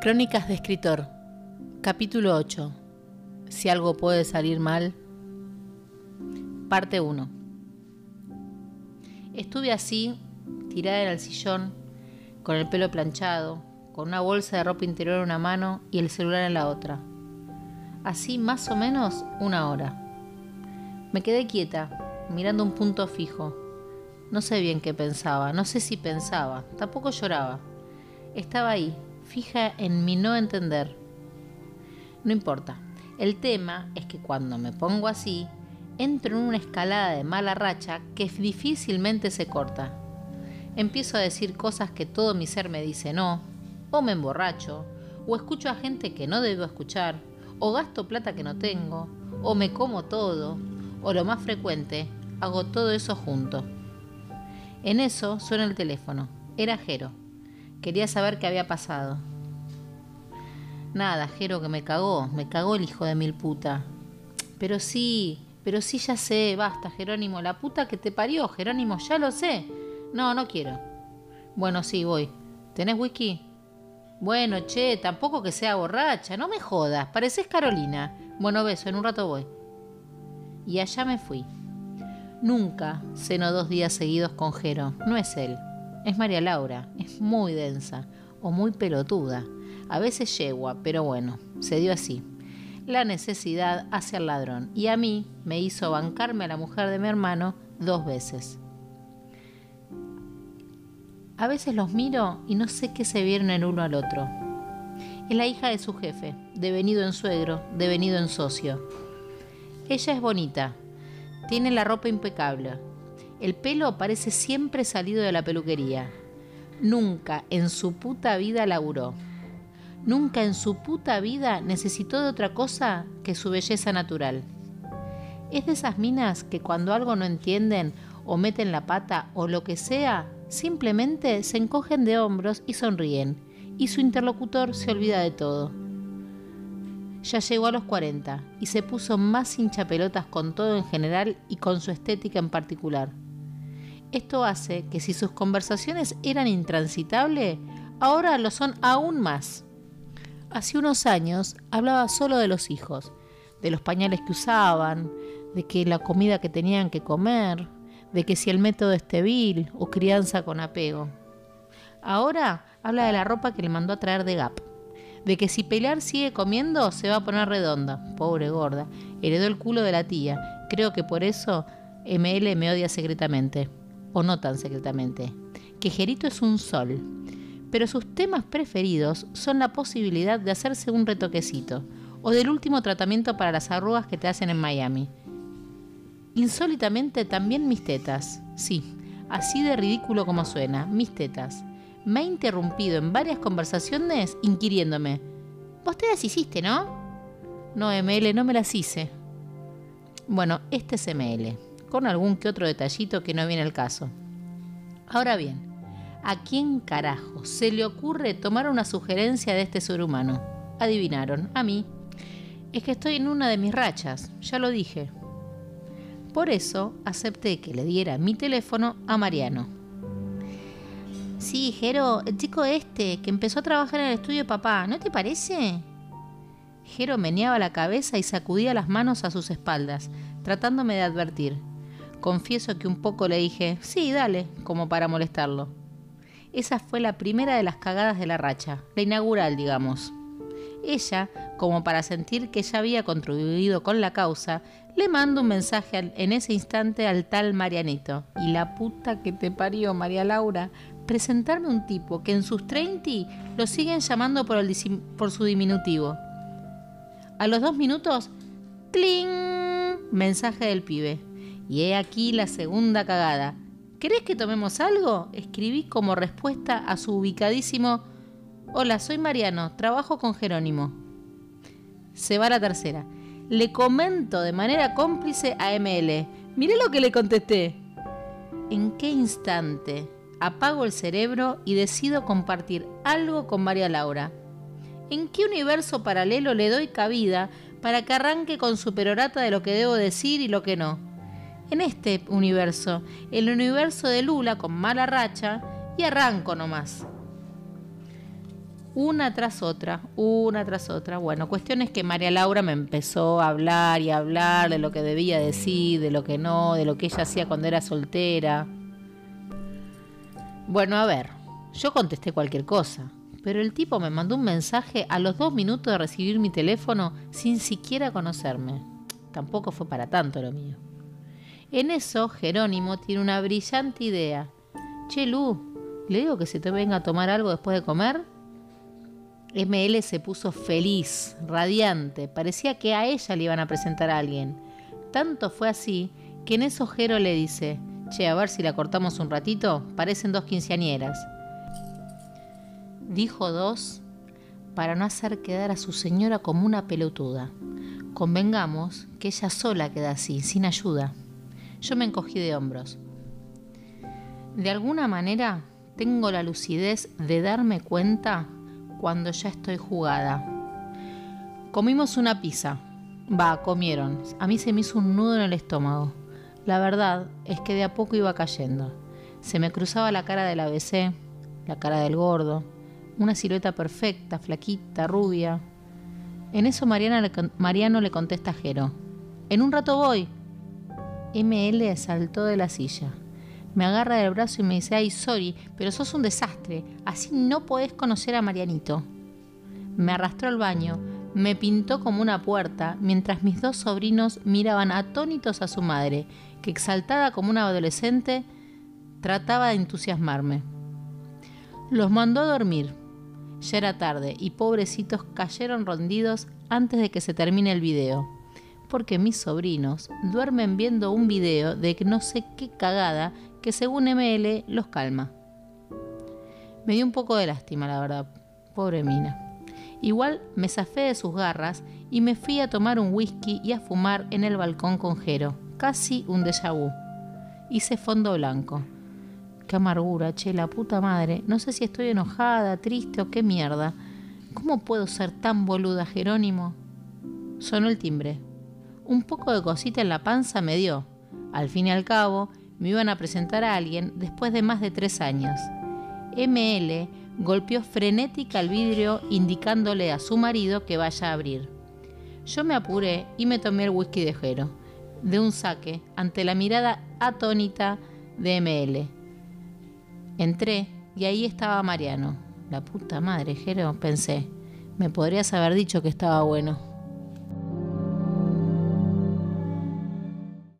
Crónicas de escritor, capítulo 8. Si algo puede salir mal. Parte 1. Estuve así, tirada en el sillón, con el pelo planchado, con una bolsa de ropa interior en una mano y el celular en la otra. Así más o menos una hora. Me quedé quieta, mirando un punto fijo. No sé bien qué pensaba, no sé si pensaba, tampoco lloraba. Estaba ahí, fija en mi no entender. No importa. El tema es que cuando me pongo así, entro en una escalada de mala racha que difícilmente se corta. Empiezo a decir cosas que todo mi ser me dice no, o me emborracho, o escucho a gente que no debo escuchar, o gasto plata que no tengo, o me como todo, o lo más frecuente, hago todo eso junto. En eso suena el teléfono. Era Jero. Quería saber qué había pasado. Nada, Jero, que me cagó. Me cagó el hijo de mil puta. Pero sí, pero sí ya sé. Basta, Jerónimo. La puta que te parió, Jerónimo. Ya lo sé. No, no quiero. Bueno, sí, voy. ¿Tenés whisky? Bueno, che, tampoco que sea borracha. No me jodas. Pareces Carolina. Bueno, beso. En un rato voy. Y allá me fui. Nunca ceno dos días seguidos con Jero. No es él. Es María Laura, es muy densa o muy pelotuda. A veces yegua, pero bueno, se dio así. La necesidad hace al ladrón y a mí me hizo bancarme a la mujer de mi hermano dos veces. A veces los miro y no sé qué se vieron el uno al otro. Es la hija de su jefe, devenido en suegro, devenido en socio. Ella es bonita, tiene la ropa impecable, el pelo parece siempre salido de la peluquería. Nunca en su puta vida laburó. Nunca en su puta vida necesitó de otra cosa que su belleza natural. Es de esas minas que cuando algo no entienden o meten la pata o lo que sea, simplemente se encogen de hombros y sonríen, y su interlocutor se olvida de todo. Ya llegó a los 40 y se puso más hinchapelotas con todo en general y con su estética en particular. Esto hace que si sus conversaciones eran intransitables, ahora lo son aún más. Hace unos años hablaba solo de los hijos, de los pañales que usaban, de que la comida que tenían que comer, de que si el método es vil o crianza con apego. Ahora habla de la ropa que le mandó a traer de Gap, de que si Pelar sigue comiendo se va a poner redonda, pobre gorda, heredó el culo de la tía, creo que por eso ML me odia secretamente o no tan secretamente, que Jerito es un sol, pero sus temas preferidos son la posibilidad de hacerse un retoquecito o del último tratamiento para las arrugas que te hacen en Miami. Insólitamente también mis tetas, sí, así de ridículo como suena, mis tetas. Me ha interrumpido en varias conversaciones inquiriéndome, ¿vos te las hiciste, no? No, ML, no me las hice. Bueno, este es ML con algún que otro detallito que no viene al caso. Ahora bien, ¿a quién carajo se le ocurre tomar una sugerencia de este ser humano? Adivinaron, a mí. Es que estoy en una de mis rachas, ya lo dije. Por eso acepté que le diera mi teléfono a Mariano. Sí, Jero, el chico este que empezó a trabajar en el estudio de papá, ¿no te parece? Jero meneaba la cabeza y sacudía las manos a sus espaldas, tratándome de advertir. Confieso que un poco le dije, sí, dale, como para molestarlo. Esa fue la primera de las cagadas de la racha, la inaugural, digamos. Ella, como para sentir que ya había contribuido con la causa, le mando un mensaje en ese instante al tal Marianito. Y la puta que te parió, María Laura, presentarme un tipo que en sus 30 lo siguen llamando por, por su diminutivo. A los dos minutos, ¡cling! Mensaje del pibe. Y he aquí la segunda cagada. ¿Querés que tomemos algo? Escribí como respuesta a su ubicadísimo Hola, soy Mariano, trabajo con Jerónimo. Se va la tercera. Le comento de manera cómplice a ML. Miré lo que le contesté. ¿En qué instante apago el cerebro y decido compartir algo con María Laura? ¿En qué universo paralelo le doy cabida para que arranque con su perorata de lo que debo decir y lo que no? En este universo, el universo de Lula con mala racha, y arranco nomás. Una tras otra, una tras otra. Bueno, cuestión es que María Laura me empezó a hablar y a hablar de lo que debía decir, de lo que no, de lo que ella hacía cuando era soltera. Bueno, a ver, yo contesté cualquier cosa, pero el tipo me mandó un mensaje a los dos minutos de recibir mi teléfono sin siquiera conocerme. Tampoco fue para tanto lo mío. En eso, Jerónimo tiene una brillante idea. Che, Lu, ¿le digo que se te venga a tomar algo después de comer? ML se puso feliz, radiante, parecía que a ella le iban a presentar a alguien. Tanto fue así que en eso Jero le dice, che, a ver si la cortamos un ratito, parecen dos quinceañeras. Dijo dos para no hacer quedar a su señora como una pelotuda. Convengamos que ella sola queda así, sin ayuda. Yo me encogí de hombros. De alguna manera tengo la lucidez de darme cuenta cuando ya estoy jugada. Comimos una pizza. Va, comieron. A mí se me hizo un nudo en el estómago. La verdad es que de a poco iba cayendo. Se me cruzaba la cara del ABC, la cara del gordo, una silueta perfecta, flaquita, rubia. En eso Mariana Mariano le contesta a Jero. En un rato voy. ML saltó de la silla me agarra del brazo y me dice, ay, sorry, pero sos un desastre, así no podés conocer a Marianito. Me arrastró al baño, me pintó como una puerta, mientras mis dos sobrinos miraban atónitos a su madre, que exaltada como una adolescente, trataba de entusiasmarme. Los mandó a dormir. Ya era tarde y pobrecitos cayeron rondidos antes de que se termine el video, porque mis sobrinos duermen viendo un video de no sé qué cagada que según ML los calma. Me dio un poco de lástima, la verdad. Pobre mina. Igual me zafé de sus garras y me fui a tomar un whisky y a fumar en el balcón con Jero. Casi un déjà vu. Hice fondo blanco. Qué amargura, che, la puta madre. No sé si estoy enojada, triste o qué mierda. ¿Cómo puedo ser tan boluda, Jerónimo? Sonó el timbre. Un poco de cosita en la panza me dio. Al fin y al cabo, me iban a presentar a alguien después de más de tres años. ML golpeó frenética el vidrio indicándole a su marido que vaya a abrir. Yo me apuré y me tomé el whisky de Jero, de un saque, ante la mirada atónita de ML. Entré y ahí estaba Mariano. La puta madre, Jero, pensé. Me podrías haber dicho que estaba bueno.